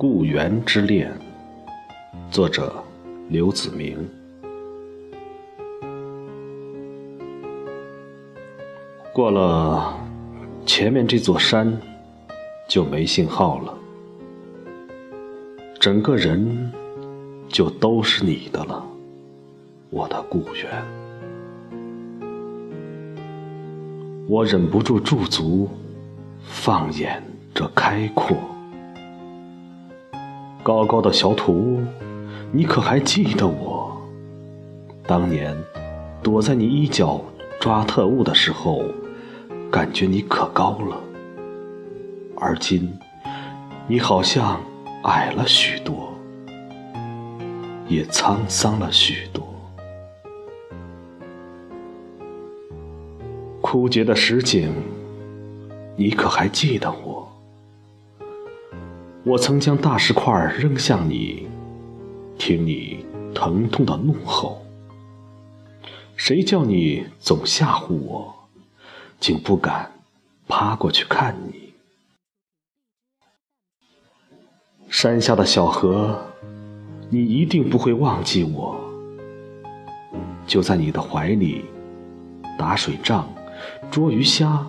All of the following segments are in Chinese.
故园之恋，作者刘子明。过了前面这座山，就没信号了，整个人就都是你的了，我的故园。我忍不住驻足，放眼这开阔。高高的小土屋，你可还记得我？当年躲在你衣角抓特务的时候，感觉你可高了。而今，你好像矮了许多，也沧桑了许多。枯竭的石井，你可还记得我？我曾将大石块扔向你，听你疼痛的怒吼。谁叫你总吓唬我，竟不敢趴过去看你。山下的小河，你一定不会忘记我。就在你的怀里打水仗、捉鱼虾，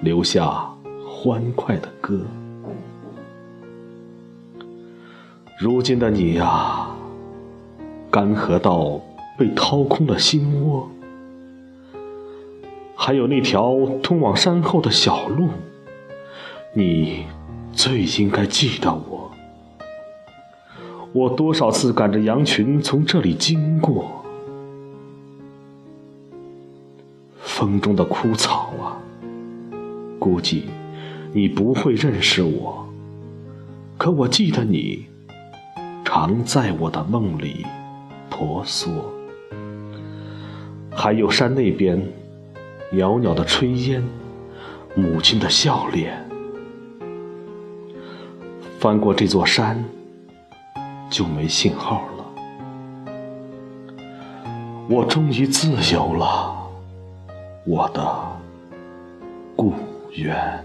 留下欢快的歌。如今的你呀，干涸到被掏空了心窝，还有那条通往山后的小路，你最应该记得我。我多少次赶着羊群从这里经过，风中的枯草啊，估计你不会认识我，可我记得你。常在我的梦里婆娑，还有山那边袅袅的炊烟，母亲的笑脸。翻过这座山，就没信号了。我终于自由了，我的故园。